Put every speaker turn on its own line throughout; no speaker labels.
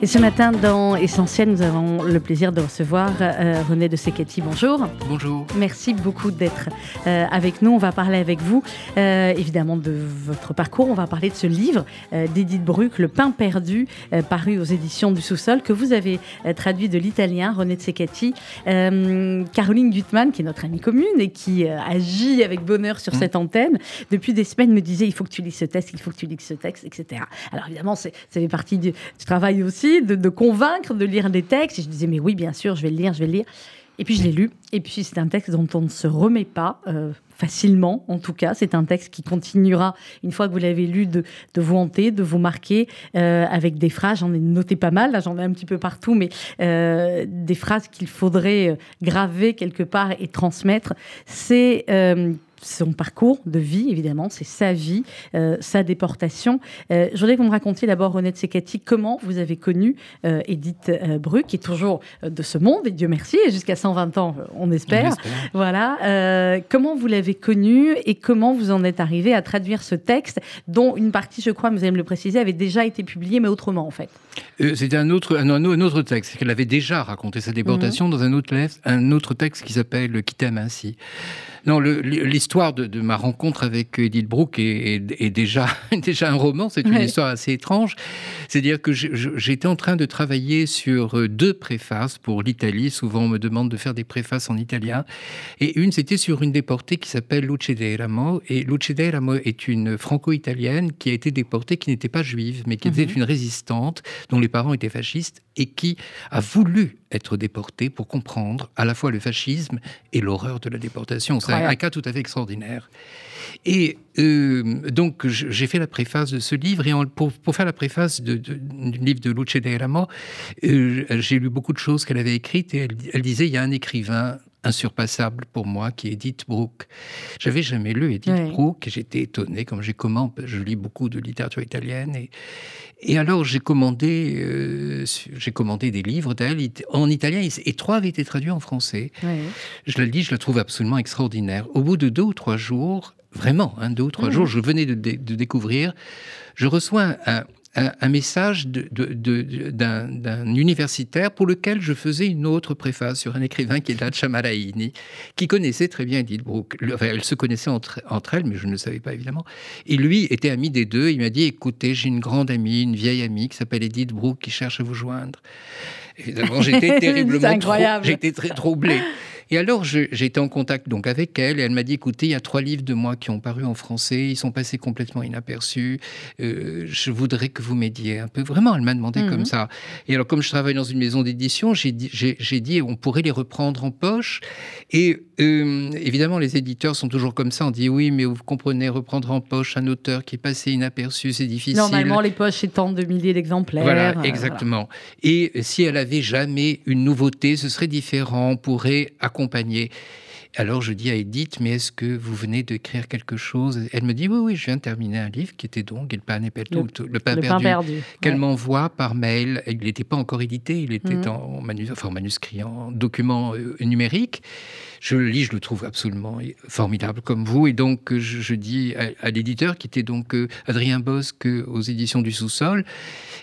Et ce matin, dans Essentiel, nous avons le plaisir de recevoir euh, René de Secchetti. Bonjour.
Bonjour.
Merci beaucoup d'être euh, avec nous. On va parler avec vous, euh, évidemment, de votre parcours. On va parler de ce livre d'Edith Bruck, Le pain perdu, paru aux éditions du Sous-sol, que vous avez traduit de l'italien, René de Secchetti. Caroline Gutmann, qui est notre amie commune et qui agit avec bonheur sur mmh. cette antenne, depuis des semaines me disait il faut que tu lis ce texte, il faut que tu lis ce texte, etc. Alors évidemment, ça fait partie du travail aussi de, convaincre de lire des textes. Et je disais, mais oui, bien sûr, je vais le lire, je vais le lire. Et puis je l'ai lu. Et puis c'est un texte dont on ne se remet pas. Euh, facilement, en tout cas. C'est un texte qui continuera, une fois que vous l'avez lu, de, vous hanter, de vous marquer, euh, avec des phrases, j'en ai noté pas mal, là j'en ai un petit peu partout, mais euh, des phrases qu'il faudrait graver quelque part et transmettre. C'est son parcours de vie, évidemment, c'est sa vie, euh, sa déportation. Euh, je voudrais que vous me racontiez d'abord, René Sekati, comment vous avez connu euh, Edith Bruck, qui est toujours de ce monde, et Dieu merci, jusqu'à 120 ans, on espère. Voilà. comment vous l'avez connue et comment vous en êtes arrivé à traduire ce texte, dont une partie, je crois, vous allez me le préciser, avait déjà été publiée, mais autrement, en fait
C'était un autre, un, autre texte, qu'elle avait déjà raconté sa déportation mhm. dans un autre, un autre texte qui s'appelle Qui t'aime ainsi. Non, l'histoire de, ma rencontre avec Edith Brooke est, déjà, déjà un roman. C'est une histoire assez étrange. C'est-à-dire que j'étais en train de travailler sur euh, deux préfaces pour l'Italie. Souvent, on me demande de faire des préfaces en italien. Et une, c'était sur une déportée qui s'appelle Luce Ramo. Et Luce Ramo est une franco-italienne qui a été déportée, qui n'était pas juive, mais qui était mhm. une résistante, dont les parents étaient fascistes, et qui a voulu être déportée pour comprendre à la fois le fascisme et l'horreur de la déportation. C'est un, cas tout à fait extraordinaire. Et euh, donc, j'ai fait la préface de ce livre. Et pour, faire la préface du livre de Luce de euh, j'ai lu beaucoup de choses qu'elle avait écrites. Et elle, disait il y a un écrivain insurpassable pour moi, qui est Edith Brooke. J'avais jamais lu Edith Brooke et j'étais étonné, comme j'ai commandé, je lis beaucoup de littérature italienne. Et, et alors j'ai commandé, euh, j'ai commandé des livres d'elle en italien et trois avaient été traduits en français. Je la lis, je la trouve absolument extraordinaire. Au bout de deux ou trois jours, vraiment, hein, deux ou trois jours, je venais de, de découvrir, je reçois un, un, message d'un universitaire pour lequel je faisais une autre préface sur un écrivain qui est Dacia Maraini, qui connaissait très bien Edith Brooke. Enfin, elles se connaissaient entre, entre, elles, mais je ne le savais pas évidemment. Et lui était ami des deux. Il m'a dit écoutez, j'ai une grande amie, une vieille amie qui s'appelle Edith Brooke qui cherche à vous joindre. Évidemment, j'étais terriblement j'étais très troublé. Et alors, été en contact donc avec elle et elle m'a dit écoutez, il y a trois livres de moi qui ont paru en français, ils sont passés complètement inaperçus. Euh, je voudrais que vous m'aidiez un peu. Vraiment, elle m'a demandé comme mhm. ça. Et alors, comme je travaille dans une maison d'édition, j'ai dit, dit on pourrait les reprendre en poche. Et euh, évidemment, les éditeurs sont toujours comme ça. On dit oui, mais vous comprenez, reprendre en poche un auteur qui est passé inaperçu, c'est difficile.
Normalement, les poches étant de milliers d'exemplaires.
Voilà, euh, exactement. Et si elle avait jamais une nouveauté, ce serait différent. On pourrait accompagner. Alors je dis à Edith, mais est-ce que vous venez d'écrire quelque chose? Elle me dit, oui, oui, je viens de terminer un livre qui était donc Il pain, le, le pain perdu, qu'elle m'envoie par mail. Il n'était pas encore édité, il était mhm. en, manuscrit, en document euh, numérique. Je le lis, je le trouve absolument formidable comme vous. Et donc je, dis à, l'éditeur, qui était donc euh, Adrien Bosque aux éditions du Sous-sol,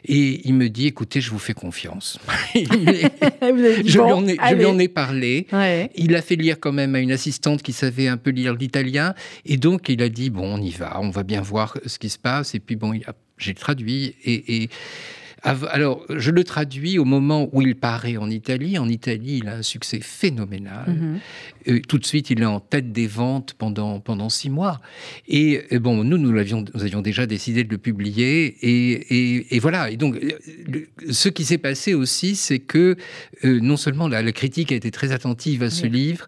et il me dit, écoutez, je vous fais confiance. je, lui en ai, parlé. Il a fait lire quand même à une assistante qui savait un peu lire l'italien. Et donc, il a dit, bon, on y va, on va bien voir ce qui se passe. Et puis, bon, j'ai traduit. et alors, je le traduis au moment où il paraît en Italie. En Italie, il a un succès phénoménal. Mhm. Euh, tout de suite, il est en tête des ventes pendant, pendant six mois. Et, euh, bon, nous, nous, avions, nous avions déjà décidé de le publier. Et, et, voilà. Et donc, euh, ce qui s'est passé aussi, c'est que non seulement la, critique a été très attentive à ce livre,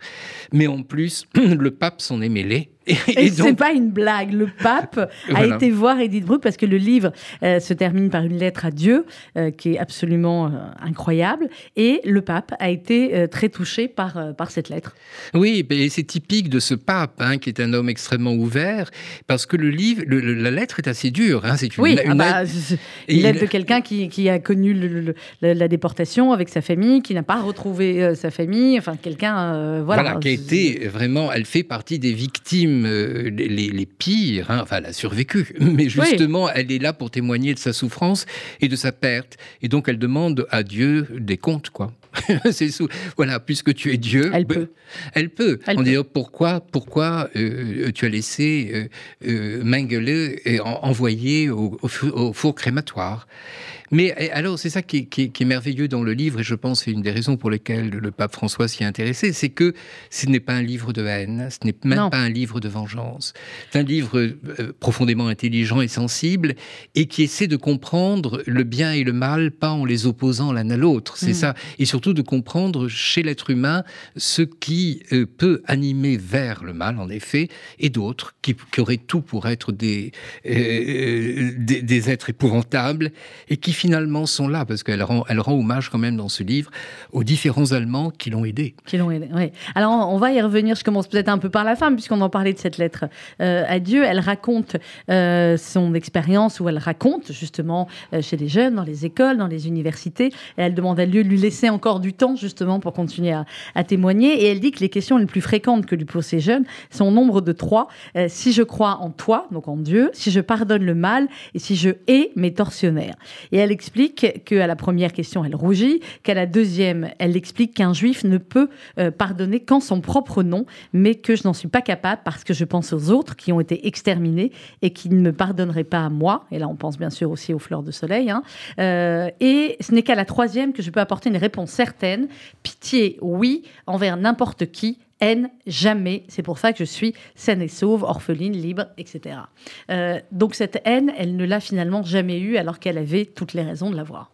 mais en plus, le pape s'en est mêlé.
Et, c'est pas une blague. Le pape a été voir Edith Bruck parce que le livre euh, se termine par une lettre à Dieu euh, qui est absolument euh, incroyable. Et le pape a été très touché par, par cette lettre.
Oui, et c'est typique de ce pape hein, qui est un homme extrêmement ouvert parce que le livre, la lettre est assez dure. Hein, c'est
une, oui, une, ah bah, lettre de quelqu'un qui, qui, a connu la déportation avec sa famille, qui n'a pas retrouvé sa famille, enfin quelqu'un voilà,
qui a été vraiment, elle fait partie des victimes les, les, pires. Hein. Enfin, elle a survécu, mais justement, elle est là pour témoigner de sa souffrance et de sa perte. Et donc, elle demande à Dieu des comptes, quoi. c'est sous... Voilà, puisque tu es Dieu,
elle peut.
Elle peut. On dit pourquoi, pourquoi euh, tu as laissé euh, euh Mengele envoyer au, au, four crématoire? Mais alors, c'est ça qui est, merveilleux dans le livre, et je pense c'est une des raisons pour lesquelles le pape François s'y est intéressé, c'est que ce n'est pas un livre de haine, ce n'est même pas un livre de vengeance. C'est un livre euh, profondément intelligent et sensible, et qui essaie de comprendre le bien et le mal, pas en les opposant l'un à l'autre. C'est mm. ça. Et surtout de comprendre chez l'être humain ce qui euh, peut animer vers le mal, en effet, et d'autres qui, auraient tout pour être des, euh, des, des êtres épouvantables, et qui finalement sont là, parce qu'elle rend, elle rend hommage quand même dans ce livre aux différents Allemands qui l'ont aidé.
Qui l'ont aidé, oui. Alors on va y revenir, je commence peut-être un peu par la fin, puisqu'on en parlait de cette lettre euh, à Dieu. Elle raconte euh, son expérience, où elle raconte justement euh, chez les jeunes, dans les écoles, dans les universités. Et elle demande à Dieu de lui laisser encore du temps justement pour continuer à, à, témoigner. Et elle dit que les questions les plus fréquentes que lui posent ces jeunes sont au nombre de trois. si je crois en toi, donc en Dieu, si je pardonne le mal, et si je hais mes tortionnaires. Et elle elle explique qu'à la première question, elle rougit, qu'à la deuxième, elle explique qu'un juif ne peut euh, pardonner qu'en son propre nom, mais que je n'en suis pas capable parce que je pense aux autres qui ont été exterminés et qui ne me pardonneraient pas à moi. Et là, on pense bien sûr aussi aux fleurs de soleil. Hein. Euh, et ce n'est qu'à la troisième que je peux apporter une réponse certaine. Pitié, oui, envers n'importe qui, haine jamais. C'est pour ça que je suis saine et sauve, orpheline, libre, etc. Euh, donc cette haine, elle ne l'a finalement jamais eue alors qu'elle avait toutes les raisons de l'avoir.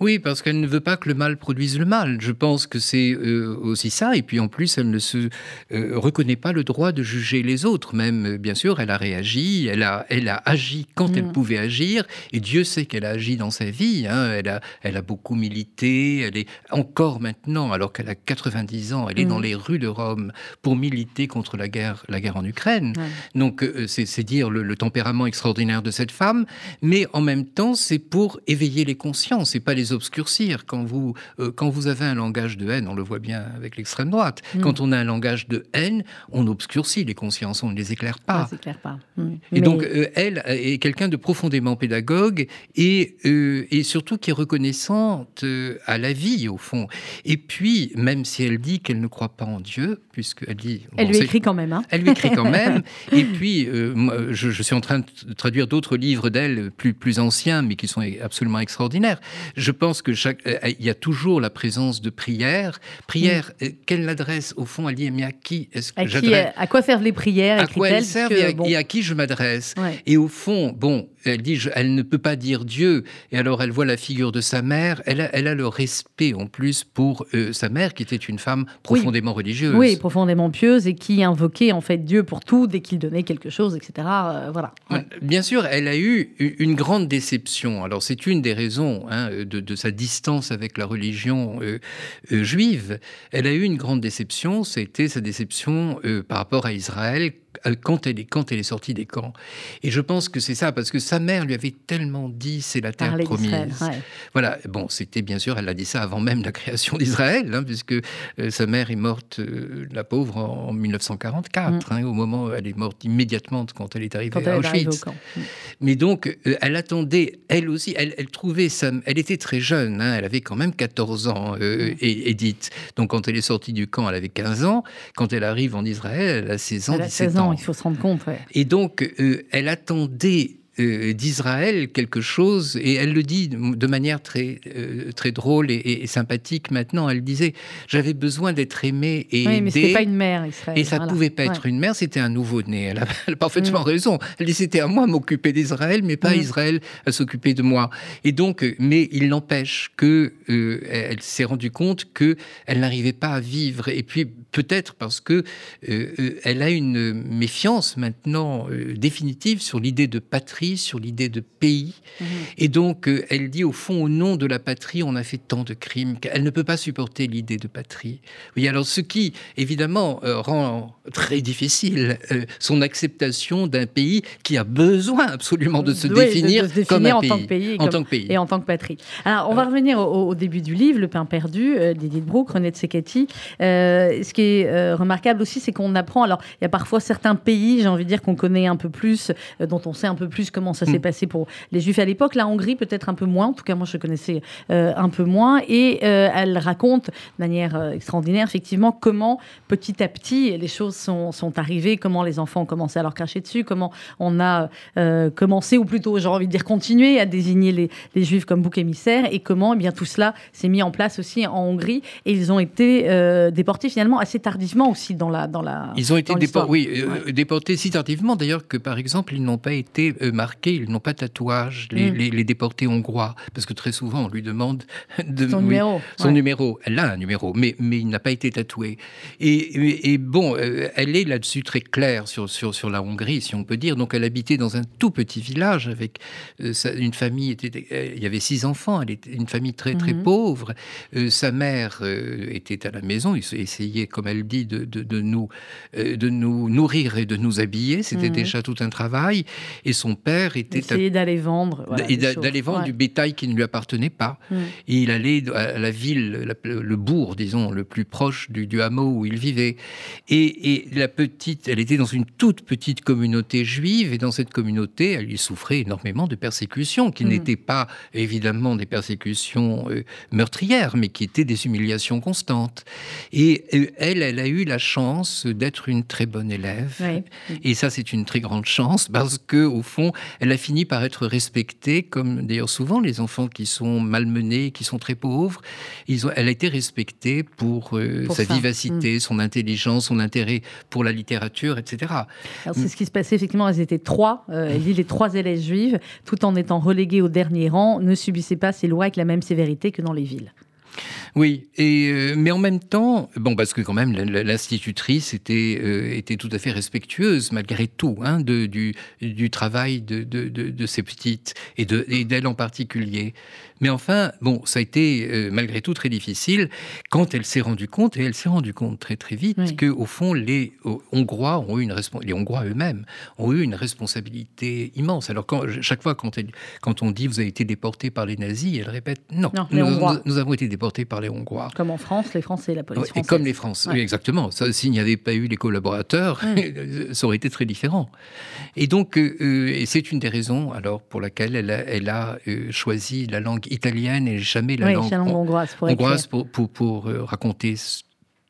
Oui, parce qu'elle ne veut pas que le mal produise le mal. Je pense que c'est euh, aussi ça. Et puis en plus, elle ne se euh, reconnaît pas le droit de juger les autres. Même, euh, bien sûr, elle a réagi, elle a, elle a agi quand elle mm. pouvait agir. Et Dieu sait qu'elle a agi dans sa vie. Hein. Elle, a, elle a beaucoup milité. Elle est encore maintenant, alors qu'elle a 90 ans, elle est dans mm. les rues de Rome pour militer contre la guerre, la guerre en Ukraine. Donc c'est dire le, le tempérament extraordinaire de cette femme. Mais en même temps, c'est pour éveiller les consciences. C'est pas les obscurcir. Quand vous, euh, quand vous avez un langage de haine, on le voit bien avec l'extrême droite, mm. quand on a un langage de haine, on obscurcit les consciences, on ne les éclaire pas.
pas.
Mm. Et donc, euh, elle est quelqu'un de profondément pédagogue et, euh, et surtout qui est reconnaissante à la vie, au fond. Et puis, même si elle dit qu'elle ne croit pas en Dieu, puisqu'elle dit...
Elle lui écrit quand même. Hein.
Elle lui écrit quand même. et puis, je, je, suis en train de traduire d'autres livres d'elle, plus, plus anciens, mais qui sont absolument extraordinaires. Je pense que chaque, euh, il y a toujours la présence de prière. Prière, mm. euh, quelle adresse au fond dit mais à qui est-ce que
j'adresse À quoi servent les prières
À quoi elles servent et, à, qui je m'adresse? Et au fond, bon, elle dit, elle ne peut pas dire Dieu. Et alors elle voit la figure de sa mère. Elle a, elle a le respect en plus pour euh, sa mère, qui était une femme profondément religieuse.
Oui, profondément pieuse et qui invoquait en fait Dieu pour tout dès qu'il donnait quelque chose, etc. voilà.
Bien sûr, elle a eu une grande déception. Alors c'est une des raisons hein, de, de, sa distance avec la religion euh, euh, juive, elle a eu une grande déception, c'était sa déception euh, par rapport à Israël euh, quand elle, est, quand elle est sortie des camps. Et je pense que c'est ça, parce que sa mère lui avait tellement dit c'est la terre promise. Voilà, bon, c'était bien sûr, elle a dit ça avant même la création d'Israël, hein, puisque euh, sa mère est morte, euh, la pauvre, en 1944, mm. hein, au moment où elle est morte immédiatement quand elle est arrivée à Auschwitz. Mm. Mais donc, elle attendait, elle aussi, elle, trouvait ça, elle était très jeune, hein, elle avait quand même 14 ans, mm. Edith. Donc quand elle est sortie du camp, elle avait 15 ans. Quand elle arrive en Israël, elle a 16 ans, 17 ans
il faut se rendre compte.
Et donc, euh, elle attendait d'Israël quelque chose, et elle le dit de manière très, euh, très drôle et, sympathique maintenant. Elle disait J'avais besoin d'être aimée et
oui, mais c'était pas une mère, Israël.
Et ça ne pouvait pas être une mère, c'était un nouveau-né. Elle a, parfaitement mm. raison. Elle dit C'était à moi m'occuper d'Israël, mais pas mm. Israël à s'occuper de moi. Et donc, mais il n'empêche que euh, elle s'est rendue compte que elle n'arrivait pas à vivre. Et puis, peut-être parce que elle a une méfiance maintenant définitive sur l'idée de patrie patrie, sur l'idée de pays. Mhm. Et donc, euh, elle dit, au fond, au nom de la patrie, on a fait tant de crimes qu'elle ne peut pas supporter l'idée de patrie. Oui, alors ce qui, évidemment, euh, rend très difficile euh, son acceptation d'un pays qui a besoin absolument de se, définir, comme un
en
pays,
tant que pays,
en tant que pays.
et en tant que patrie. Alors, on va revenir au, début du livre, Le pain perdu, d'Edith Brooke, René de ce qui est remarquable aussi, c'est qu'on apprend, alors, il y a parfois certains pays, j'ai envie de dire, qu'on connaît un peu plus, dont on sait un peu plus comment ça s'est mm. passé pour les Juifs à l'époque. La Hongrie, peut-être un peu moins. En tout cas, moi, je connaissais euh, un peu moins. Et euh, elle raconte de manière euh, extraordinaire, effectivement, comment petit à petit les choses sont, sont, arrivées, comment les enfants ont commencé à leur cracher dessus, comment on a commencé, ou plutôt, j'ai envie de dire, continué à désigner les, les Juifs comme bouc émissaire, et comment eh bien, tout cela s'est mis en place aussi en Hongrie. Et ils ont été déportés finalement assez tardivement aussi dans la. Dans la
ils ont été déportés, oui, déportés si tardivement d'ailleurs que, par exemple, ils n'ont pas été ils n'ont pas tatouage, les, mm. les, déportés hongrois, parce que très souvent on lui demande
de, son numéro.
Son numéro. Elle a un numéro, mais, mais il n'a pas été tatoué. Et, et, bon, euh, elle est là-dessus très claire sur, sur, sur la Hongrie, si on peut dire. Donc elle habitait dans un tout petit village avec euh, une famille, était, euh, il y avait six enfants, elle était une famille très très mm-hmm. pauvre. sa mère était à la maison, il essayait, comme elle dit, de, de, nous, de nous nourrir et de nous habiller. C'était mm-hmm. déjà tout un travail. Et son père était...
Essayer d'aller vendre.
d'aller vendre du bétail qui ne lui appartenait pas. Mm. Et il allait à la ville, le bourg, disons, le plus proche du, hameau où il vivait. Et, la petite, elle était dans une toute petite communauté juive, et dans cette communauté, elle y souffrait énormément de persécutions, qui mm. n'étaient pas évidemment des persécutions euh, meurtrières, mais qui étaient des humiliations constantes. Et euh, elle, elle a eu la chance d'être une très bonne élève. Et ça, c'est une très grande chance, parce que au fond, elle a fini par être respectée comme d'ailleurs souvent les enfants qui sont malmenés, qui sont très pauvres, ils ont, elle a été respectée pour, euh, sa vivacité, mm. son intelligence, son intérêt pour la littérature, etc.
c'est ce qui se passait effectivement, elles étaient trois, euh, elle dit les trois élèves juives, tout en étant reléguées au dernier rang, ne subissaient pas ces lois avec la même sévérité que dans les villes.
Oui, et, euh, mais en même temps, bon, parce que quand même, l'institutrice était, euh, était tout à fait respectueuse, malgré tout, hein, de, du, du travail de, de, de, ces petites, et d'elle en particulier. Mais enfin, bon, ça a été euh, malgré tout très difficile quand elle s'est rendue compte, et elle s'est rendue compte très très vite, que au fond, les Hongrois ont eu une les Hongrois eux-mêmes ont eu une responsabilité immense. Alors quand, chaque fois quand, elle, quand on dit vous avez été déporté par les nazis, elle répète non, nous, nous, avons été déportés par les Hongrois.
Comme en France, les Français, la police française.
Et comme les Français, oui, exactement. S'il n'y avait pas eu les collaborateurs, ça aurait été très différent. Et donc, euh, euh, c'est une des raisons alors pour laquelle elle a, elle a choisi la langue italienne et jamais la langue,
hongroise
pour, pour, pour, euh, raconter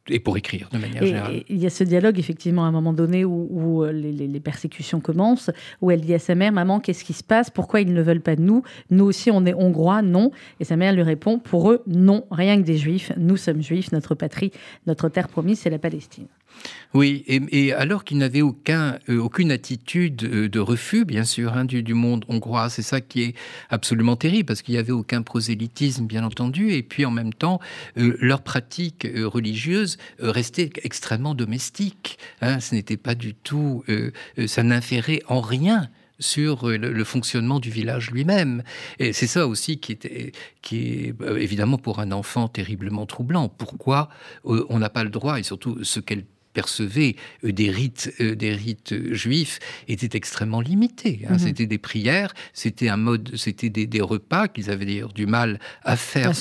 et pour écrire de manière générale.
il y a ce dialogue, effectivement, à un moment donné où, euh, les, persécutions commencent, où elle dit à sa mère Maman, qu'est-ce qui se passe? Pourquoi ils ne veulent pas de nous? Nous aussi, on est hongrois, non Et sa mère lui répond Pour eux, non, rien que des juifs. Nous sommes juifs, notre patrie, notre terre promise, c'est la Palestine.
Oui, et, alors qu'il n'avait aucun, euh, aucune attitude euh, de refus, bien sûr, hein, du, monde hongrois, c'est ça qui est absolument terrible, parce qu'il n'y avait aucun prosélytisme, bien entendu, et puis en même temps, euh, leur pratique religieuse restait extrêmement domestique. Hein. ce n'était pas du tout, ça n'inférait en rien sur le, fonctionnement du village lui-même. Et c'est ça aussi qui, était, qui est évidemment pour un enfant terriblement troublant. Pourquoi on n'a pas le droit, et surtout ce qu'elle percevait euh, des rites, euh, des rites juifs étaient extrêmement limités. Hein. Mhm. C'était des prières, c'était un mode, c'était des, repas qu'ils avaient d'ailleurs du mal à faire,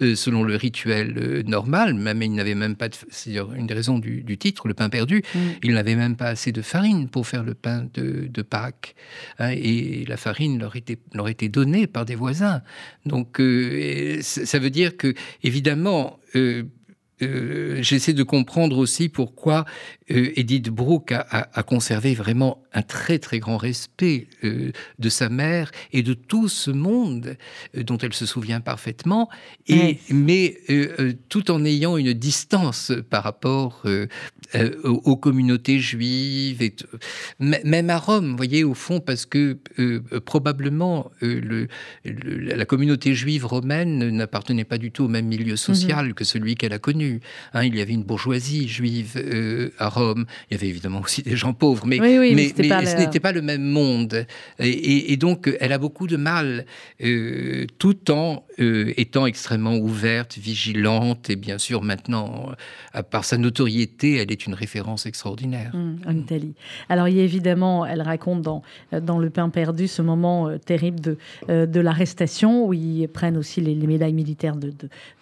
euh, selon le rituel normal. Même ils n'avaient même pas, c'est une des raisons du, titre, le pain perdu. Mhm. Ils n'avaient même pas assez de farine pour faire le pain de, Pâques, hein. et la farine leur était leur était donnée par des voisins. Donc ça veut dire que évidemment euh, j'essaie de comprendre aussi pourquoi euh, Edith Brooke a, conservé vraiment un très très grand respect euh, de sa mère et de tout ce monde dont elle se souvient parfaitement, et, mais tout en ayant une distance par rapport aux, communautés juives, et même à Rome, vous voyez, au fond, parce que probablement le, la communauté juive romaine n'appartenait pas du tout au même milieu social mhm. que celui qu'elle a connu. Hein. il y avait une bourgeoisie juive à Rome. Il y avait évidemment aussi des gens pauvres, mais,
mais,
ce n'était pas le même monde. Et, donc, elle a beaucoup de mal, tout en étant extrêmement ouverte, vigilante, et bien sûr maintenant, par sa notoriété, elle est une référence extraordinaire.
Mmh, en Italie. Alors, il y a évidemment, elle raconte dans, dans Le Pain perdu ce moment terrible de, de l'arrestation où ils prennent aussi les, médailles militaires de,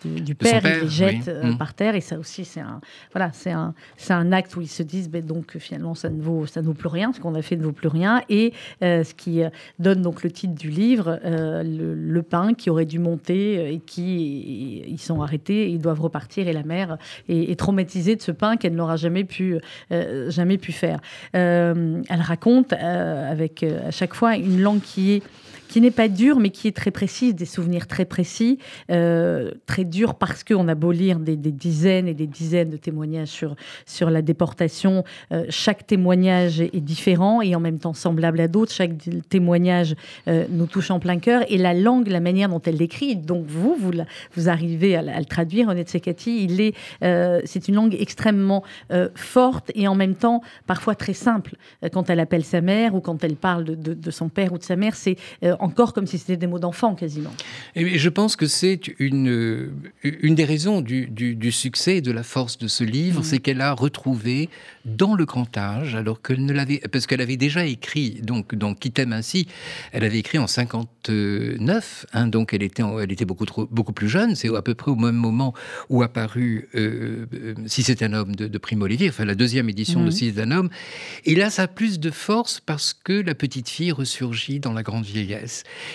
du père, et les jettent euh, mm. par Et ça aussi, c'est un, voilà, c'est un, c'est un acte où ils se disent, ben, donc finalement, ça ne vaut, ça ne vaut plus rien. Ce qu'on a fait ne vaut plus rien. Et euh, ce qui euh, donne donc le titre du livre, le, pain qui aurait dû monter et qui ils sont arrêtés, ils doivent repartir et la mère est, traumatisée de ce pain qu'elle n'aura jamais pu, jamais pu faire. elle raconte avec à chaque fois une langue qui est qui n'est pas dur, mais qui est très précise, des souvenirs très précis, euh, très durs parce qu'on a beau lire des, dizaines et des dizaines de témoignages sur, sur la déportation, euh, chaque témoignage est, différent et en même temps semblable à d'autres. Chaque témoignage euh, nous touche en plein cœur et la langue, la manière dont elle l'écrit, donc vous, vous, vous arrivez à, le traduire, Honnête Sekati, il est, c'est une langue extrêmement forte et en même temps parfois très simple. Quand elle appelle sa mère ou quand elle parle de, de son père ou de sa mère, c'est encore comme si c'était des mots d'enfant quasiment.
Et je pense que c'est une, une des raisons du, du, succès et de la force de ce livre, mmh. c'est qu'elle a retrouvé dans le grand âge, alors qu'elle ne l'avait, parce qu'elle avait déjà écrit, donc dans Qui t'aime ainsi, elle avait écrit en 59, hein, donc elle était, elle était beaucoup, trop, beaucoup plus jeune, c'est à peu près au même moment où apparu euh, euh, Si c'est un homme de, Primo Levi, enfin la deuxième édition de mmh. Si c'est un homme, et là ça a plus de force parce que la petite fille ressurgit dans la grande vieillesse.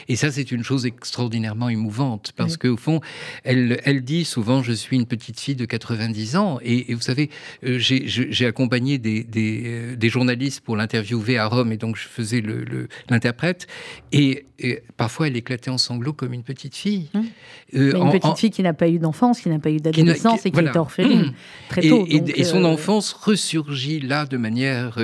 Et ça c'est une chose extraordinairement émouvante, parce qu'au fond, elle, elle dit souvent, je suis une petite fille de 90 ans, et, vous savez, euh, j'ai accompagné euh, des, journalistes pour l'interviewer à Rome, et donc je faisais l'interprète. Et, parfois, elle éclatait en sanglots comme une petite fille.
Mmh. Euh, une petite fille qui n'a pas eu d'enfance, qui n'a pas eu d'adolescence et qui est orpheline mmh. très tôt.
Et, son euh, enfance ressurgit là de manière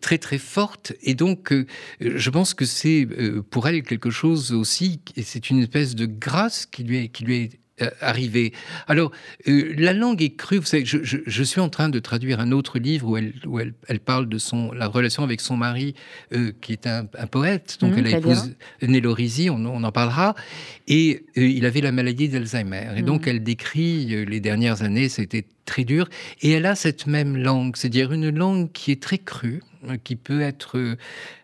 très très forte. Et donc, je pense que c'est pour elle quelque chose aussi, et c'est une espèce de grâce qui lui est, qui lui est euh, arriver. Alors, euh, la langue est crue. Vous savez, je, suis en train de traduire un autre livre où elle, où elle, elle parle de son, la relation avec son mari, euh, qui est un, poète. Donc, mmh, elle a épousé Nello Risi, on, en parlera. Et il avait la maladie d'Alzheimer. Et donc, mmh. elle décrit les dernières années, c'était très dur. Et elle a cette même langue, c'est-à-dire une langue qui est très crue, qui peut être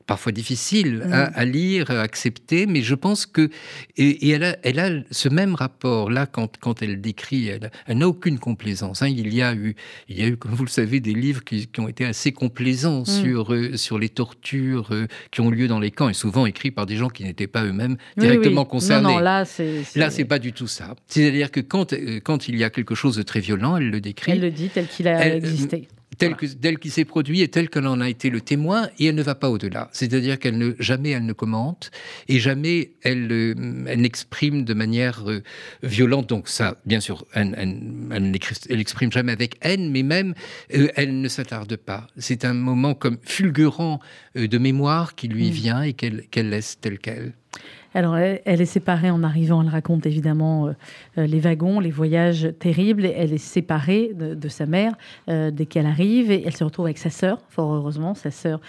parfois difficile à, lire, à accepter, mais je pense que et, elle, a, elle, a, ce même rapport là quand, quand elle décrit, elle, n'a aucune complaisance. Hein. Il y a eu, il y a eu, comme vous le savez, des livres qui, qui ont été assez complaisants mm. sur euh, sur les tortures euh, qui ont lieu dans les camps et souvent écrits par des gens qui n'étaient pas eux-mêmes directement concernés.
Non, non, là c'est
là c'est pas du tout ça. C'est-à-dire que quand euh, quand il y a quelque chose de très violent, elle le décrit.
Elle le dit tel qu'il a existé
tel qu'il s'est produit et tel qu'elle en a été le témoin, et elle ne va pas au-delà. C'est-à-dire qu'elle ne jamais elle ne commente et jamais elle, euh, elle n'exprime de manière euh, violente. Donc ça, bien sûr, elle, elle, n'exprime jamais avec haine, mais même euh, elle ne s'attarde pas. C'est un moment comme fulgurant de mémoire qui lui mm. vient et qu'elle laisse tel quel.
Alors, elle, est séparée en arrivant. Elle raconte évidemment euh, euh, les wagons, les voyages terribles. Elle est séparée de, sa mère euh, dès qu'elle arrive et elle se retrouve avec sa sœur, fort heureusement, sa sœur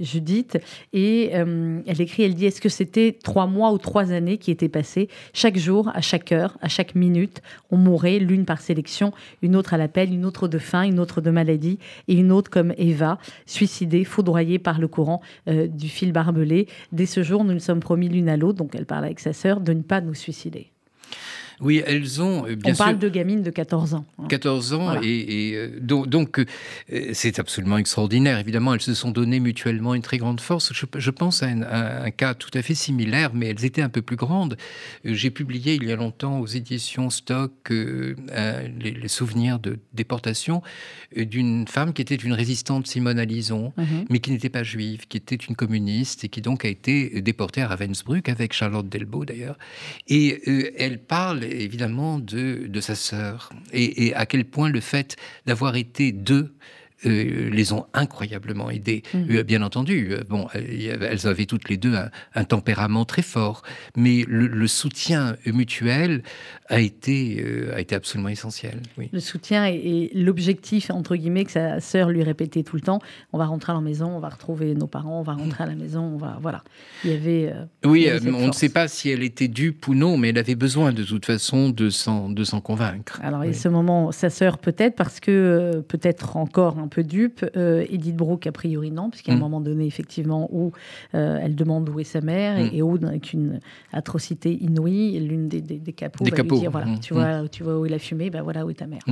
Judith. Et elle écrit, elle dit Est-ce que c'était trois mois ou trois années qui étaient passées? Chaque jour, à chaque heure, à chaque minute, on mourait, l'une par sélection, une autre à l'appel, une autre de faim, une autre de maladie et une autre comme Eva, suicidée, foudroyée par le courant du fil barbelé. Dès ce jour, nous nous sommes promis l'une à l'autre donc elle parle avec sa sœur, de ne pas nous suicider.
Oui, elles ont euh,
bien On parle de gamines de 14 ans.
14 hein. ans, et, euh, donc euh, c'est absolument extraordinaire. Évidemment, elles se sont données mutuellement une très grande force. Je, pense à un, cas tout à fait similaire, mais elles étaient un peu plus grandes. J'ai publié il y a longtemps aux éditions Stock les, souvenirs de déportation d'une femme qui était une résistante Simone Alison, mhm. mais qui n'était pas juive, qui était une communiste et qui donc a été déportée à Ravensbrück avec Charlotte Delbo d'ailleurs. Et elle parle évidemment de, sa sœur. Et, à quel point le fait d'avoir été deux euh, les ont incroyablement aidées.
Mm.
Euh, bien entendu, euh, bon, elles avaient toutes les deux un, tempérament très fort, mais le, soutien mutuel a été, a été absolument essentiel. Oui.
Le soutien et, l'objectif, entre guillemets, que sa sœur lui répétait tout le temps, on va rentrer à la maison, on va retrouver nos parents, on va rentrer à la maison, on va... Voilà. Il y avait...
oui, on ne sait pas si elle était dupe ou non, mais elle avait besoin de toute façon de s'en convaincre.
Alors, y a ce moment, sa sœur peut-être, parce que peut-être encore un peu dupe. Euh, Edith Brooke, a priori, non, puisqu'il y a un mm. moment donné, effectivement, où euh, elle demande où est sa mère, et, mm. où, avec une atrocité inouïe, l'une des, des, des, capots va lui dire voilà, mm. tu, vois, tu vois où il a fumé, ben voilà où est ta mère.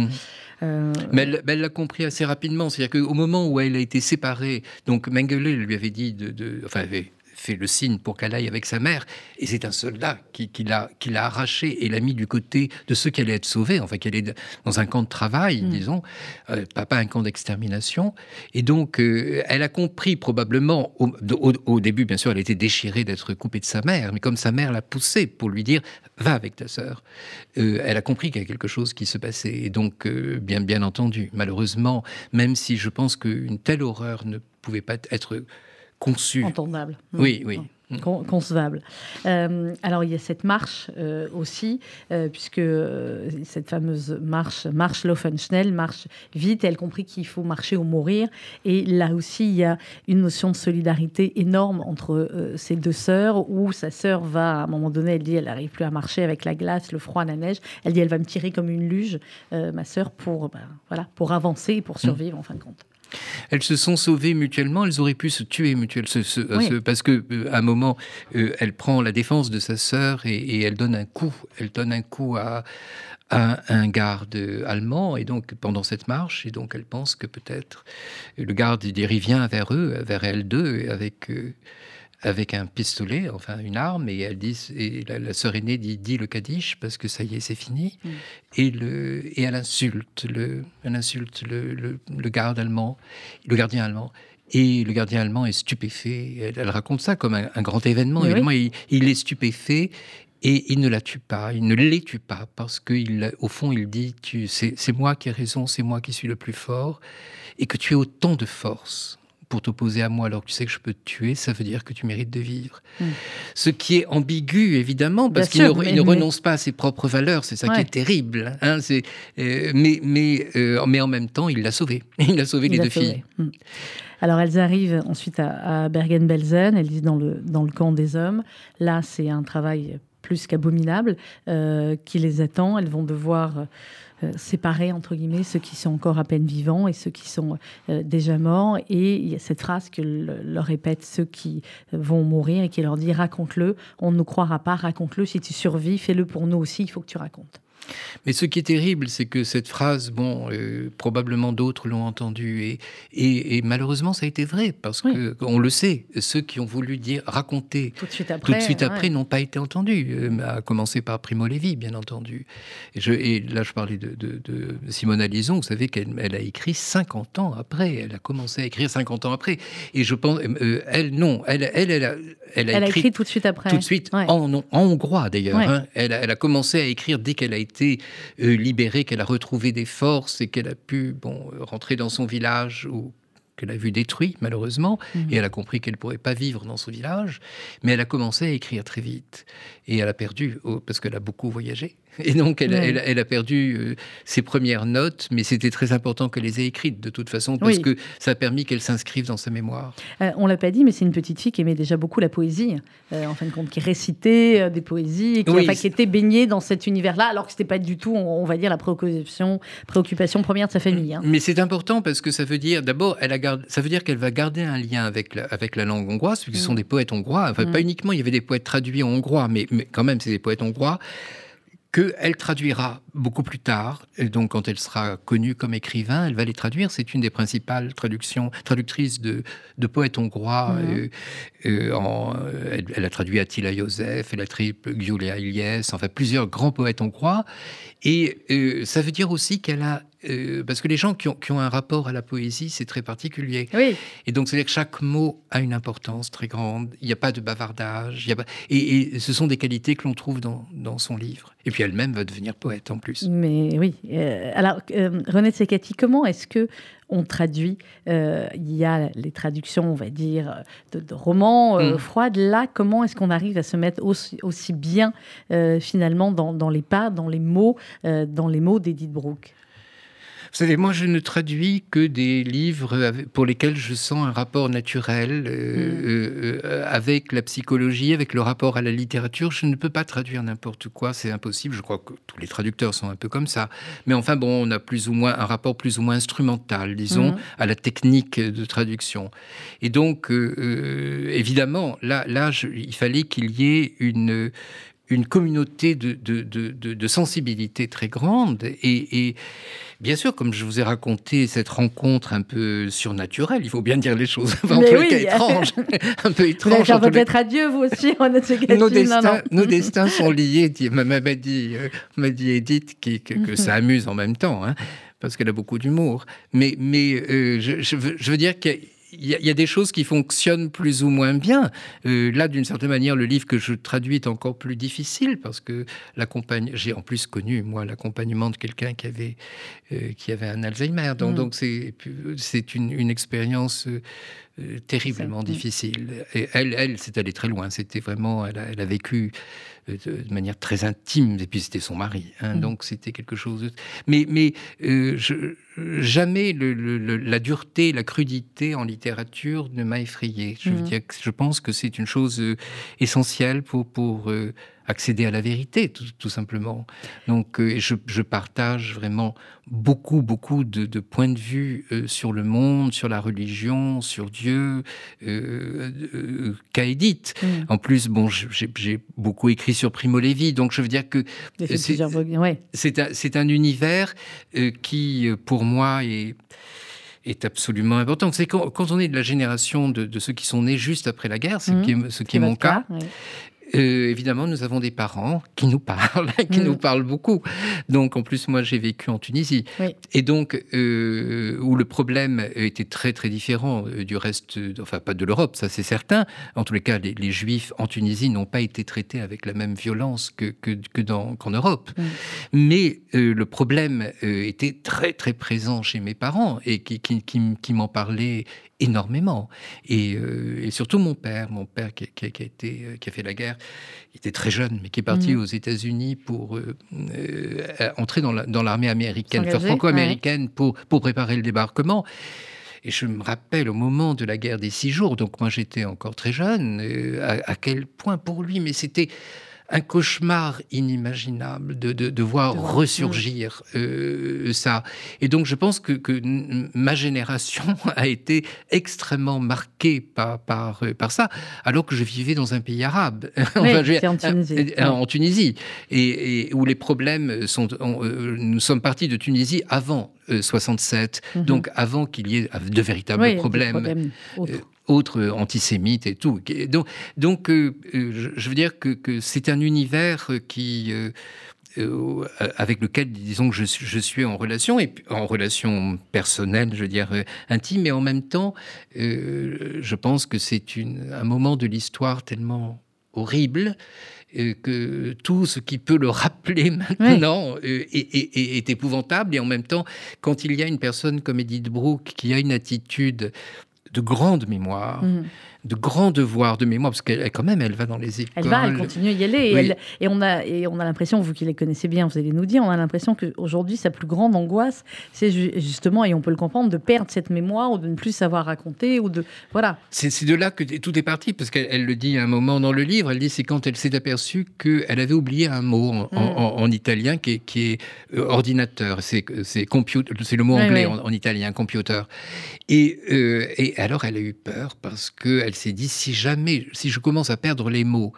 Euh, mais elle l'a compris assez rapidement. C'est-à-dire qu'au moment où elle a été séparée, donc Mengele lui avait dit de. de enfin, avait fait le signe pour qu'elle aille avec sa mère. Et c'est un soldat qui, qui l'a arraché et l'a mis du côté de ceux qui allaient être sauvés, enfin qui allaient dans un camp de travail, mm. disons, euh, pas, un camp d'extermination. Et donc, euh, elle a compris probablement, au, début, bien sûr, elle était déchirée d'être coupée de sa mère, mais comme sa mère l'a poussée pour lui dire va avec ta sœur, euh, elle a compris qu'il y a quelque chose qui se passait. Et donc, bien, bien entendu, malheureusement, même si je pense qu'une telle horreur ne pouvait pas être conçu.
Entendable.
Oui, oui.
concevable. Euh, alors il y a cette marche euh, aussi, euh, puisque cette fameuse marche, marche Laufenschnell, marche vite, elle compris qu'il faut marcher ou mourir. Et là aussi, il y a une notion de solidarité énorme entre ces deux sœurs, où sa sœur va, à un moment donné, elle dit, elle n'arrive plus à marcher avec la glace, le froid, la neige. Elle dit, elle va me tirer comme une luge, ma sœur, pour, ben, voilà, pour avancer et pour mm. survivre en fin de compte.
Elles se sont sauvées mutuellement, elles auraient pu se tuer mutuellement, parce que euh, à un moment, euh, elle prend la défense de sa sœur et, elle donne un coup, elle donne un coup à, un garde allemand, et donc pendant cette marche, et donc elle pense que peut-être le garde revient vers eux, vers elles deux, avec euh, avec un pistolet, enfin une arme, et elle dit, et la, sœur aînée dit, dit le Kaddish parce que ça y est, c'est fini, mm. et, le, et elle insulte, le, elle insulte le, le, garde allemand, le gardien allemand. Et le gardien allemand est stupéfait. Elle, raconte ça comme un, grand événement. Évidemment, il, est stupéfait et il ne la tue pas. Il ne les tue pas parce qu'au fond, il dit c'est moi qui ai raison, c'est moi qui suis le plus fort et que tu as autant de force pour t'opposer à moi alors que tu sais que je peux te tuer, ça veut dire que tu mérites de vivre. Hmm. Ce qui est ambigu, évidemment, parce qu'il ne, renonce pas à ses propres valeurs, c'est ça qui est terrible. Hein, euh, mais, mais, euh, mais en même temps, il l'a sauvé. Il a sauvé les deux filles. Hmm.
Alors elles arrivent ensuite à, Bergen-Belsen, elles disent dans le, dans le camp des hommes. Là, c'est un travail plus qu'abominable euh, qui les attend. Elles vont devoir euh, séparer, entre guillemets, ceux qui sont encore à peine vivants et ceux qui sont euh, déjà morts. Et il y a cette phrase que leur répètent ceux qui vont mourir et qui leur dit raconte-le, on ne nous croira pas, raconte-le, si tu survis, fais-le pour nous aussi, il faut que tu racontes.
Mais ce qui est terrible, c'est que cette phrase, bon, euh, probablement d'autres l'ont entendue, et, et, malheureusement, ça a été vrai, parce que on le sait, ceux qui ont voulu dire, raconter
tout de suite après,
après n'ont pas été entendus, euh, à commencer par Primo Levi, bien entendu. Et, je, et là, je parlais de, de, de Simone Alison, vous savez qu'elle elle a écrit 50 ans après, elle a commencé à écrire 50 ans après, et je pense, euh, elle, non, elle, elle, elle, a,
elle, a, écrit, tout de suite après.
Tout de suite, en, en, hongrois d'ailleurs. Hein. Elle, elle, a commencé à écrire dès qu'elle a été euh, libérée, qu'elle a retrouvé des forces et qu'elle a pu bon, rentrer dans son village ou qu'elle a vu détruit malheureusement, mhm. et elle a compris qu'elle ne pourrait pas vivre dans ce village, mais elle a commencé à écrire très vite, et elle a perdu, parce qu'elle a beaucoup voyagé, et donc, elle, elle, a perdu euh, ses premières notes, mais c'était très important qu'elle les ait écrites de toute façon, parce que ça a permis qu'elles s'inscrivent dans sa mémoire.
Euh, on l'a pas dit, mais c'est une petite fille qui aimait déjà beaucoup la poésie, euh, en fin de compte, qui récitait des poésies, et qui, était baignée dans cet univers-là, alors que c'était pas du tout, on, va dire, la préoccupation, préoccupation première de sa famille. Hein.
Mais c'est important parce que ça veut dire, d'abord, elle a ça veut dire qu'elle va garder un lien avec la, avec la langue hongroise, puisque ce sont mm. des poètes hongrois. Enfin, pas mm. uniquement, il y avait des poètes traduits en hongrois, mais, mais quand même, c'est des poètes hongrois qu'elle traduira beaucoup plus tard. Et donc, quand elle sera connue comme écrivain, elle va les traduire. C'est une des principales traductions, traductrices de, de poètes hongrois. Mhm. Euh, euh, en, elle, a traduit Attila Joseph, elle a traduit Giulia Ilyes, enfin plusieurs grands poètes hongrois. Et euh, ça veut dire aussi qu'elle a euh, parce que les gens qui ont, qui ont, un rapport à la poésie, c'est très particulier.
Oui.
Et donc, c'est-à-dire que chaque mot a une importance très grande. Il n'y a pas de bavardage. Il y a pas... et, et, ce sont des qualités que l'on trouve dans, dans, son livre. Et puis, elle-même va devenir poète en plus.
Mais oui. Euh, alors, euh, René Secati, comment est-ce que on traduit euh, Il y a les traductions, on va dire, de, de romans euh,
Mm.
froides? Là, comment est-ce qu'on arrive à se mettre aussi, aussi bien, finalement, dans, dans les pas, dans les mots, dans les mots d'Edith Brooke?
Savez, moi, je ne traduis que des livres pour lesquels je sens un rapport naturel euh, euh, avec la psychologie, avec le rapport à la littérature. Je ne peux pas traduire n'importe quoi, c'est impossible. Je crois que tous les traducteurs sont un peu comme ça. Mais enfin, bon, on a plus ou moins un rapport plus ou moins instrumental, disons,
Mhm.
à la technique de traduction. Et donc, euh, euh, évidemment, là, là je- il fallait qu'il y ait une une communauté de, de, de, sensibilité très grande. Et, et bien sûr, comme je vous ai raconté cette rencontre un peu surnaturelle, il faut bien dire les choses, enfin, en
oui.
étrange, un peu
Vous allez
étrange.
faire
en tous les-
peut-être adieu, vous aussi, Secati
nos destins,
non.
nos destins sont liés. dit- m'a m'a dit, euh, m'a dit Edith qui- que, que ça amuse en même temps, hein, parce qu'elle a beaucoup d'humour. Mais, mais euh, je, je veux, je veux dire qu'il y a- il y, a, il y a des choses qui fonctionnent plus ou moins bien. Euh, là, d'une certaine manière, le livre que je traduis est encore plus difficile parce que. J'ai en plus connu moi l'accompagnement de quelqu'un qui avait euh, qui avait un Alzheimer. Donc
Mm.
donc c'est une, une expérience euh, terriblement
Ça, mm.
difficile. Et elle elle c'est allé très loin. C'était vraiment elle a, elle a vécu euh, de, manière très intime. Et puis c'était son mari. hein.
Mm.
Donc c'était quelque chose. De... Mais mais euh, je, jamais le, le- le- la dureté, la crudité en littérature ne m'a effrayé. Je, veux dire que je pense que c'est une chose euh, essentielle pour, pour euh, accéder à la vérité, tout, tout simplement. Donc, euh, je, je partage vraiment beaucoup, beaucoup de, de points de vue euh, sur le monde, sur la religion, sur Dieu, euh, qu'a Edith.
Mm.
En plus, bon, j'ai beaucoup écrit sur Primo Levi, donc je veux dire que c'est-
ouais.
un, univers qui, pour moi, est, est absolument important. C'est quand, quand on est de la génération de, de ceux qui sont nés juste après la guerre, ce qui est, ce qui est mon cas,
ouais.
Euh, évidemment, nous avons des parents qui nous parlent, qui nous parlent beaucoup. Donc, en plus, moi, j'ai vécu en Tunisie.
Oui.
Et donc, euh, où le problème était très, très différent euh, du reste, enfin, pas de l'Europe, ça c'est certain. En tous les cas, les, les Juifs en Tunisie n'ont pas été traités avec la même violence que, que, que dans, qu'en Europe.
Mhm.
Mais euh, le problème était très, très présent chez mes parents et qui, qui, qui, m- qui m'en parlaient énormément. Et, euh, et surtout mon père, mon père qui, qui- qui a été, euh, qui a fait la guerre, il était très jeune, mais qui est parti
Mhm.
aux États-Unis pour euh, euh, entrer dans la- dans l'armée américaine, enfin, franco-américaine, pour, pour préparer le débarquement. Et je me rappelle au moment de la guerre des six jours, donc moi j'étais encore très jeune, à, à quel point pour lui, mais c'était un cauchemar inimaginable de, de, de voir
De
ressurgir euh, ça. Et donc je pense que, que ma génération a été extrêmement marquée par, par, euh, par ça, alors que je vivais dans un pays arabe,
Oui,
je
en Tunisie.
euh, en Tunisie, et, et où les problèmes sont... on, euh, nous sommes partis de Tunisie avant euh, 67,
Mhm.
donc avant qu'il y ait de véritables
Oui, des
problèmes
problèmes autres.
euh, antisémites et tout. Donc, donc euh, euh, je, veux dire que, que c'est un univers qui, avec lequel, disons que je, suis- je suis en relation, et en relation personnelle, je veux dire intime, mais en même temps, euh, je pense que c'est un moment de l'histoire tellement horrible euh, que tout ce qui peut le rappeler maintenant euh, est, est- est- est épouvantable. Et en même temps, quand il y a une personne comme Edith Brooke qui a une attitude de grande mémoire,
Mhm.
De grand devoir de mémoire, parce qu'elle quand même, elle va dans les écoles.
Elle va, elle continue à y aller. Et,
Oui.
elle- et on a, et on a l'impression, vous qui les connaissez bien, vous allez nous dire, on a l'impression qu'aujourd'hui, sa plus grande angoisse, c'est ju- justement, et on peut le comprendre, de perdre cette mémoire ou de ne plus savoir raconter. ou de Voilà.
C'est c'est de là que tout est parti, parce qu'elle elle le dit à un moment dans le livre, elle dit c'est quand elle s'est aperçue qu'elle avait oublié un mot en, en-
Mm.
en- en italien qui est, qui est, euh, ordinateur, c'est c'est compu- c'est le mot
Oui,
anglais
oui.
En, en italien, computer. Et, euh, et alors elle a eu peur, parce qu'elle s'est dit si jamais, si je commence à perdre les mots,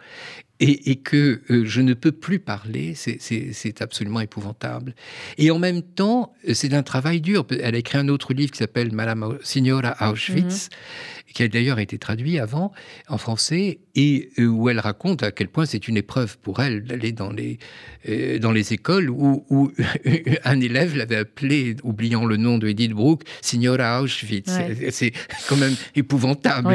et, et que euh, je ne peux plus parler, c'est- absolument épouvantable. Et en même temps, euh, c'est un travail dur. Elle a écrit un autre livre qui s'appelle Madame Signora Auschwitz. qui a d'ailleurs été traduit avant en français, et euh, où elle raconte à quel point c'est une épreuve pour elle d'aller dans les, euh, dans les écoles où, où un élève l'avait appelé, oubliant le nom de Edith Brooke, Signora Auschwitz. C'est quand même épouvantable.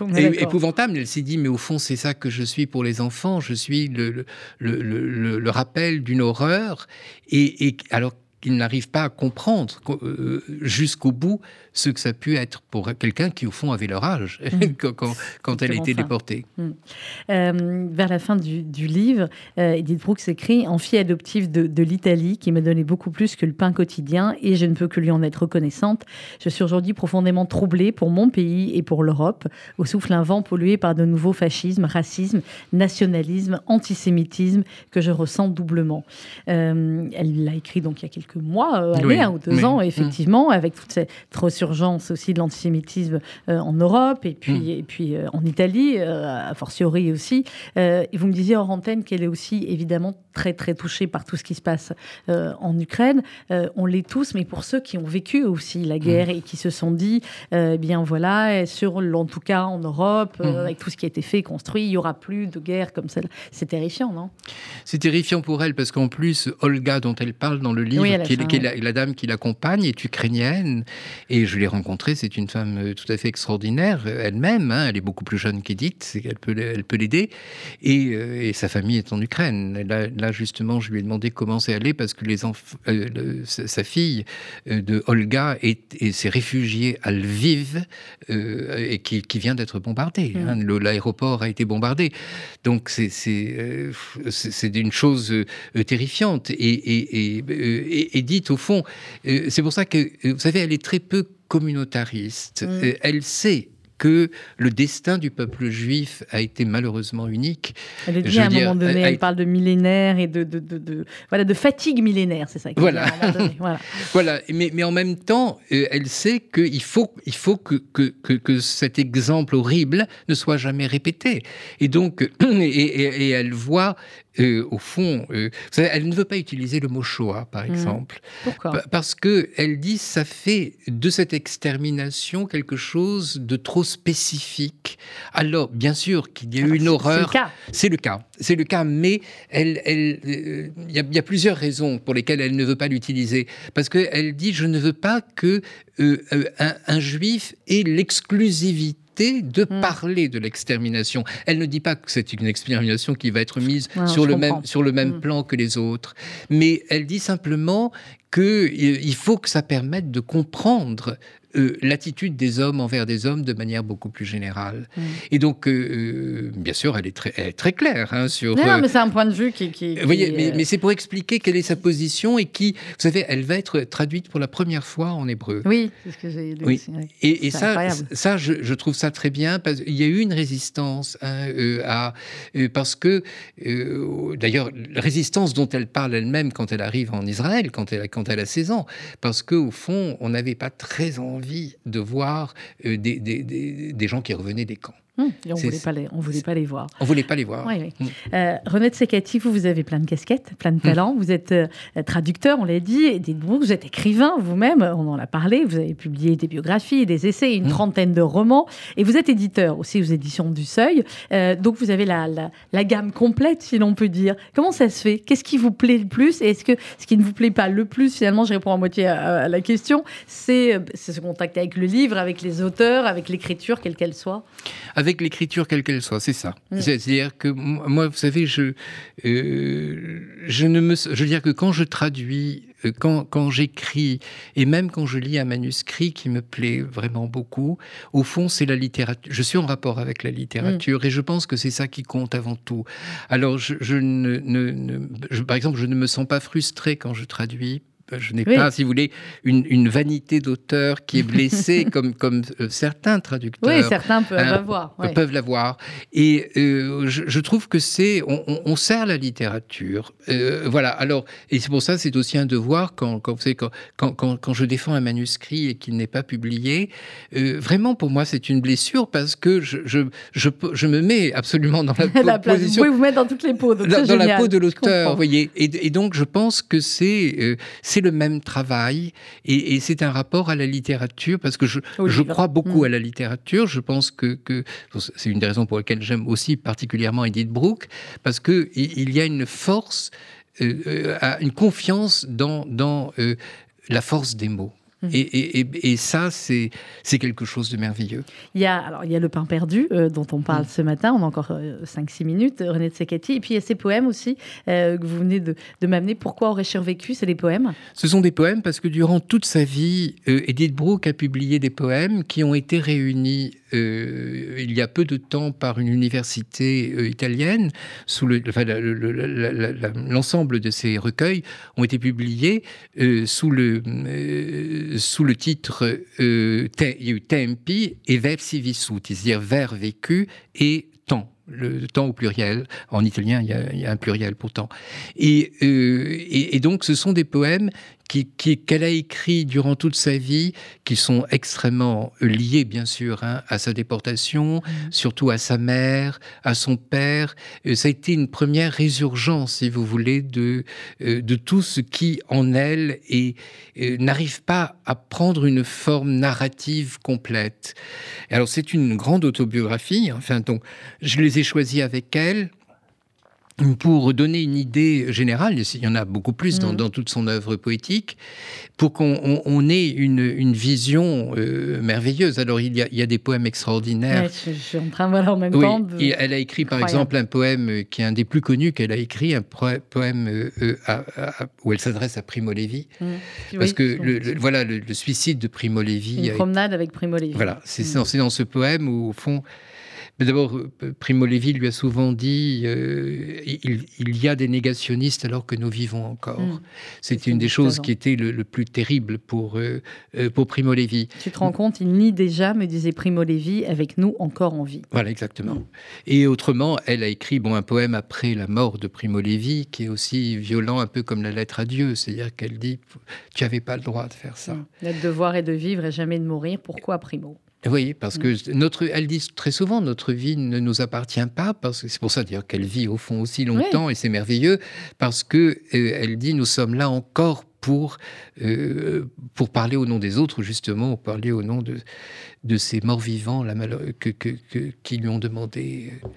Ouais,
épouvantable. Elle s'est dit, mais au fond, c'est ça que je suis pour les enfants. Je suis le, rappel d'une horreur. Et, alors qu'il n'arrive pas à comprendre euh, jusqu'au bout ce que ça a pu être pour quelqu'un qui, au fond, avait leur âge mm. quand, quand elle était déportée. Mm.
Euh, vers la fin du, livre, euh, Edith Brooks écrit En fille adoptive de, de l'Italie, qui m'a donné beaucoup plus que le pain quotidien, et je ne peux que lui en être reconnaissante. Je suis aujourd'hui profondément troublée pour mon pays et pour l'Europe, où souffle un vent pollué par de nouveaux fascismes, racisme, nationalisme, antisémitisme, que je ressens doublement. Euh, elle l'a écrit donc il y a quelques mois, années, un ou deux ans, effectivement, avec toute cette resurgence aussi de l'antisémitisme euh, en Europe et puis, mm. et puis euh, en Italie, a fortiori aussi. et vous me disiez hors antenne qu'elle est aussi évidemment très très touchée par tout ce qui se passe en Ukraine. on l'est tous, mais pour ceux qui ont vécu aussi la guerre mm. et qui se sont dit, eh bien voilà, sur, en tout cas en Europe, mm. avec tout ce qui a été fait, construit, il y aura plus de guerre comme celle. C'est terrifiant, non?
C'est terrifiant pour elle parce qu'en plus, Olga, dont elle parle dans le livre, qui, est, la, dame qui l'accompagne, est ukrainienne. Et je l'ai rencontrée, c'est une femme euh, tout à fait extraordinaire euh, elle-même. Hein. elle est beaucoup plus jeune qu'Edith, elle peut, elle peut l'aider. Et, euh, et, sa famille est en Ukraine. Là, justement, je lui ai demandé comment c'est allé parce que les sa fille de Olga s'est réfugiée à Lviv et qui, vient d'être bombardée. Mm. Hein. L'aéroport a été bombardé. Donc c'est c'est une chose terrifiante. Et, et, et, et dit au fond, euh, c'est pour ça que, euh, vous savez, elle est très peu communautariste. Mm. Euh, elle sait que le destin du peuple juif a été malheureusement unique.
Elle dit à un moment donné, elle parle de millénaire et de, de, de, voilà, de fatigue millénaire, c'est ça.
Voilà. voilà. voilà. Mais, mais, en même temps, euh, elle sait qu'il faut, il faut que, que, que, cet exemple horrible ne soit jamais répété. Et donc, et, elle voit euh, au fond, euh, elle ne veut pas utiliser le mot Shoah, par mmh. exemple.
Pourquoi
Parce que elle dit ça fait de cette extermination quelque chose de trop spécifique. Alors, bien sûr qu'il y a eu une horreur. C'est le cas. C'est le cas. Mais elle, elle, euh, il y, a plusieurs raisons pour lesquelles elle ne veut pas l'utiliser. Parce qu'elle dit je ne veux pas que un, juif ait l'exclusivité de hmm. parler de l'extermination. Elle ne dit pas que c'est une extermination qui va être mise sur, le même, sur, le même, plan que les autres, mais elle dit simplement qu'il faut que ça permette de comprendre euh, l'attitude des hommes envers des hommes de manière beaucoup plus générale. Mm. Et donc, euh, euh, bien sûr, elle est très, très claire hein, sur.
Non, mais c'est un point de vue qui. qui,
voyez, mais, c'est pour expliquer quelle est sa position et qui, vous savez, elle va être traduite pour la première fois en hébreu.
Oui, c'est ce que j'ai lu.
Oui. Et, ça, ça je, trouve ça très bien parce qu'il y a eu une résistance hein, à parce que d'ailleurs résistance dont elle parle elle-même quand elle arrive en Israël, quand elle quand elle a 16 ans, parce que au fond, on n'avait pas très envie de voir euh, des, gens qui revenaient des camps.
Hum, on ne voulait, pas les, voir.
On voulait pas les voir.
Oui, oui. Mmh. Euh, René Tsekati, vous, vous avez plein de casquettes, plein de hum. talents. Vous êtes euh, traducteur, on l'a dit. Dites-vous, vous êtes écrivain vous-même, on en a parlé. Vous avez publié des biographies, des essais, une trentaine de romans. Et vous êtes éditeur aussi aux éditions du Seuil. Euh, donc vous avez la, la, gamme complète, si l'on peut dire. Comment ça se fait? Qu'est-ce qui vous plaît le plus? Et est-ce que ce qui ne vous plaît pas le plus, finalement, je réponds à moitié à, la question, c'est ce contact avec le livre, avec les auteurs, avec l'écriture, quelle qu'elle soit?
Avec l'écriture, quelle qu'elle soit, c'est ça. Mm. C'est-à-dire que moi, vous savez, je, euh, je ne me, je veux dire que quand je traduis, euh, quand, quand j'écris, et même quand je lis un manuscrit qui me plaît vraiment beaucoup, au fond, c'est la littérature. Je suis en rapport avec la littérature, mm. et je pense que c'est ça qui compte avant tout. Alors, je, ne, ne, par exemple, je ne me sens pas frustré quand je traduis je n'ai pas, si vous voulez, une, vanité d'auteur qui est blessée comme, comme euh, certains traducteurs.
Oui, certains peuvent hein, l'avoir.
Peuvent l'avoir. Et euh, je, trouve que c'est, on, sert la littérature. Euh, voilà. Alors, et c'est pour ça, c'est aussi un devoir quand, quand, vous quand, quand, quand, je défends un manuscrit et qu'il n'est pas publié. vraiment, pour moi, c'est une blessure parce que je, je, je, me mets absolument dans la, position.
Vous pouvez vous mettre dans toutes les peaux.
dans, la peau de l'auteur, voyez. Et, et, donc, je pense que c'est c'est le même travail et, c'est un rapport à la littérature parce que je, je crois beaucoup mm. à la littérature. Je pense que, que c'est une des raisons pour lesquelles j'aime aussi particulièrement Edith Brooke parce que il y a une force, euh, une confiance dans, dans la force des mots. Mmh. Et, ça, c'est quelque chose de merveilleux.
Il y a, alors, il y a le pain perdu euh, dont on parle mmh. ce matin. On a encore 5-6 euh, minutes, René de Secati. Et puis, il y a ces poèmes aussi euh, que vous venez de, m'amener. Pourquoi aurait survécu? C'est des poèmes
Ce sont des poèmes parce que durant toute sa vie, Edith Brooke a publié des poèmes qui ont été réunis il y a peu de temps par une université italienne. Sous le, l'ensemble de ces recueils ont été publiés sous le sous le titre euh, tempi et versi vissuti, c'est-à-dire vers vécu et temps le temps au pluriel. En italien, il y a, un pluriel pourtant. Euh, et, donc, ce sont des poèmes qu'elle a écrit durant toute sa vie, qui sont extrêmement liés, bien sûr, hein, à sa déportation, mmh. surtout à sa mère, à son père. Euh, ça a été une première résurgence, si vous voulez, de, euh, de tout ce qui, en elle, et euh, n'arrive pas à prendre une forme narrative complète. alors, c'est une grande autobiographie. Enfin, donc, je les ai choisis avec elle pour donner une idée générale, il y en a beaucoup plus dans, mm. toute son œuvre poétique, pour qu'on ait une, vision euh, merveilleuse. Alors, il y, a, il y, a, des poèmes extraordinaires.
je, suis en train, voilà, en même temps. De...
elle a écrit, par exemple, un poème qui est un des plus connus qu'elle a écrit, un poème euh, euh, où elle s'adresse à Primo Levi. Mm. Parce que, le, voilà, le, suicide de Primo Levi.
Une promenade avec Primo Levi.
Voilà, c'est mm. dans ce poème où, au fond, mais d'abord, euh, Primo Levi lui a souvent dit euh, il, y a des négationnistes alors que nous vivons encore. Hmm. C'était une des choses qui était le, plus terrible pour, euh, pour Primo Levi.
Tu te rends compte, il nie déjà, me disait Primo Levi, avec nous encore en vie.
Voilà, exactement. Et autrement, elle a écrit bon, un poème après la mort de Primo Levi qui est aussi violent, un peu comme la lettre à Dieu. C'est-à-dire qu'elle dit tu n'avais pas le droit de faire ça.
Le devoir est de vivre et jamais de mourir. Pourquoi Primo?
Oui, parce que notre, elle dit très souvent, notre vie ne nous appartient pas, parce que c'est pour ça dire qu'elle vit au fond aussi longtemps et c'est merveilleux, parce que euh, elle dit nous sommes là encore pour euh, pour parler au nom des autres justement, pour parler au nom de de ces morts vivants la que, que, qui lui ont demandé euh,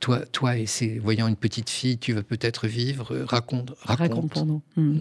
toi, toi et c'est voyant une petite fille, tu vas peut-être vivre, euh, raconte, raconte.
pour nous. Hmm. Hmm.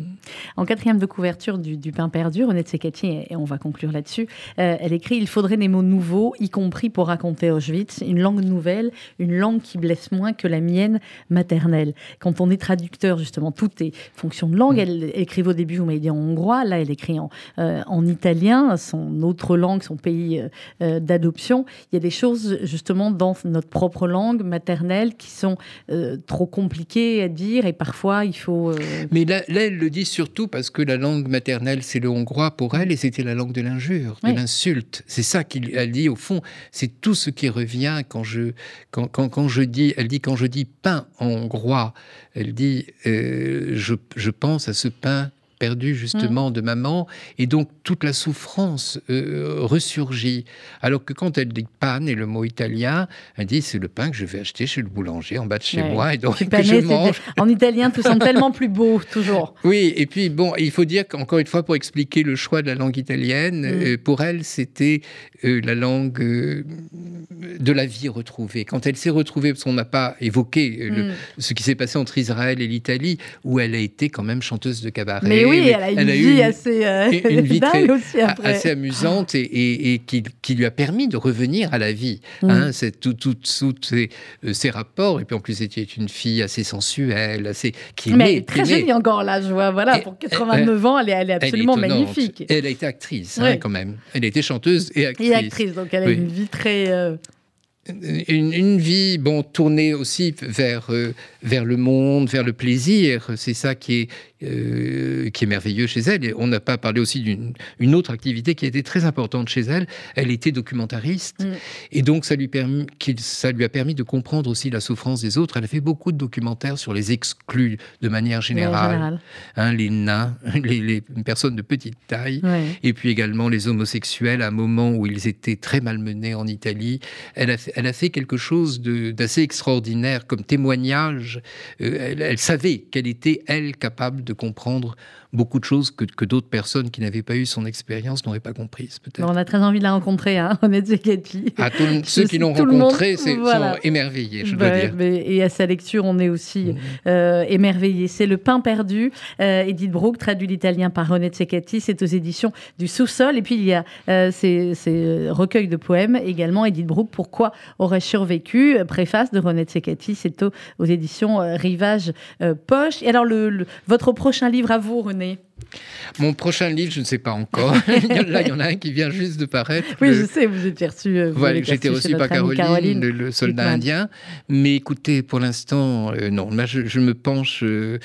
En quatrième de couverture du, pain perdu, René Tsekati, et on va conclure là-dessus, euh, elle écrit Il faudrait des mots nouveaux, y compris pour raconter Auschwitz, une langue nouvelle, une langue qui blesse moins que la mienne maternelle. Quand on est traducteur, justement, tout est fonction de langue. Hmm. Elle, écrivait au début, vous m'avez dit en hongrois, là, elle écrit en, euh, en italien, son autre langue, son pays d'adoption. Il y a des choses, justement, dans notre propre langue maternelle qui sont euh, trop compliquées à dire et parfois il faut. Euh,
Mais là, elle le dit surtout parce que la langue maternelle, c'est le hongrois pour elle et c'était la langue de l'injure, de l'insulte. C'est ça qu'elle dit au fond. C'est tout ce qui revient quand je, quand, quand, quand, je dis, elle dit quand je dis pain en hongrois, elle dit euh, je, je pense à ce pain perdu justement mm. de maman, et donc toute la souffrance euh, ressurgit. Alors que quand elle dit panne et le mot italien, elle dit c'est le pain que je vais acheter chez le boulanger en bas de chez moi, et donc que je mange.
En italien, tout semble tellement plus beau, toujours.
Oui, et puis bon, il faut dire qu'encore une fois, pour expliquer le choix de la langue italienne, mm. euh, pour elle, c'était euh, la langue de la vie retrouvée. Quand elle s'est retrouvée, parce qu'on n'a pas évoqué mm. ce qui s'est passé entre Israël et l'Italie, où elle a été quand même chanteuse de cabaret
oui, elle a une vie assez, euh, aussi
assez amusante et, qui, lui a permis de revenir à la vie. Mm. Hein, c'est tout, tout, ces, euh, ces, rapports. Et puis en plus, c'était une fille assez sensuelle, assez
qui Mais très jolie encore là, je vois. Voilà, pour 89 ans, elle est, elle est absolument magnifique.
elle a été actrice hein, quand même. Elle a été chanteuse et actrice.
Et actrice, donc elle a une vie très. Euh,
une, vie bon tournée aussi vers vers le monde, vers le plaisir. C'est ça qui est euh, qui est merveilleux chez elle. Et on n'a pas parlé aussi d'une autre activité qui a été très importante chez elle. Elle était documentariste. Mm. Et donc, ça lui, permis, ça lui a permis de comprendre aussi la souffrance des autres. Elle a fait beaucoup de documentaires sur les exclus de manière générale. Hein, les nains, les, personnes de petite taille. Et puis également les homosexuels à un moment où ils étaient très malmenés en Italie. Elle a fait, elle a fait quelque chose d'assez extraordinaire comme témoignage. Euh, elle, elle savait qu'elle était, elle, capable de comprendre beaucoup de choses que, que d'autres personnes qui n'avaient pas eu son expérience n'auraient pas comprises, peut-être.
On a très envie de la rencontrer, hein, Honnête.
Ah, ceux qui l'ont rencontrée sont émerveillés, je dois dire.
et à sa lecture, on est aussi mmh. euh, émerveillés. C'est Le pain perdu, euh, Edith Brooke, traduit l'italien par René Zekati. C'est aux éditions du Sous-sol. Et puis, il y a euh, ces, ces, recueils de poèmes également. Edith Brooke, Pourquoi aurais-je survécu? Préface de René Zekati. C'est aux, éditions Rivage Poche. Et alors, le, votre prochain livre à vous, René
mon prochain livre, je ne sais pas encore. Là, il y en a un qui vient juste de paraître.
Oui, je sais, vous êtes reçu.
Euh, voilà, J'étais reçu par Caroline, le, soldat indien. Mais écoutez, pour l'instant, euh, non. Là, je, me penche euh,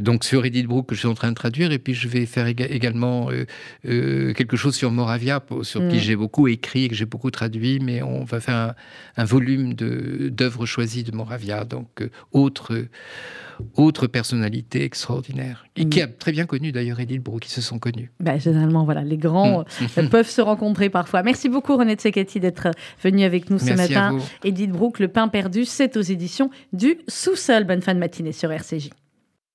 donc sur Edith Brooke que je suis en train de traduire, et puis je vais faire également quelque chose sur Moravia, sur qui mm. j'ai beaucoup écrit et que j'ai beaucoup traduit. Mais on va faire un, un volume d'œuvres choisies de Moravia, donc autre autre personnalité extraordinaire, et qui mm. a très bien connu d'ailleurs Edith Brou, qui se sont connus.
Ben, généralement, voilà, les grands mm. euh, peuvent se rencontrer parfois. Merci beaucoup René Tsekati d'être venu avec nous ce matin. Edith Brooke, Le pain perdu, c'est aux éditions du Sous-sol. Bonne fin de matinée sur RCJ.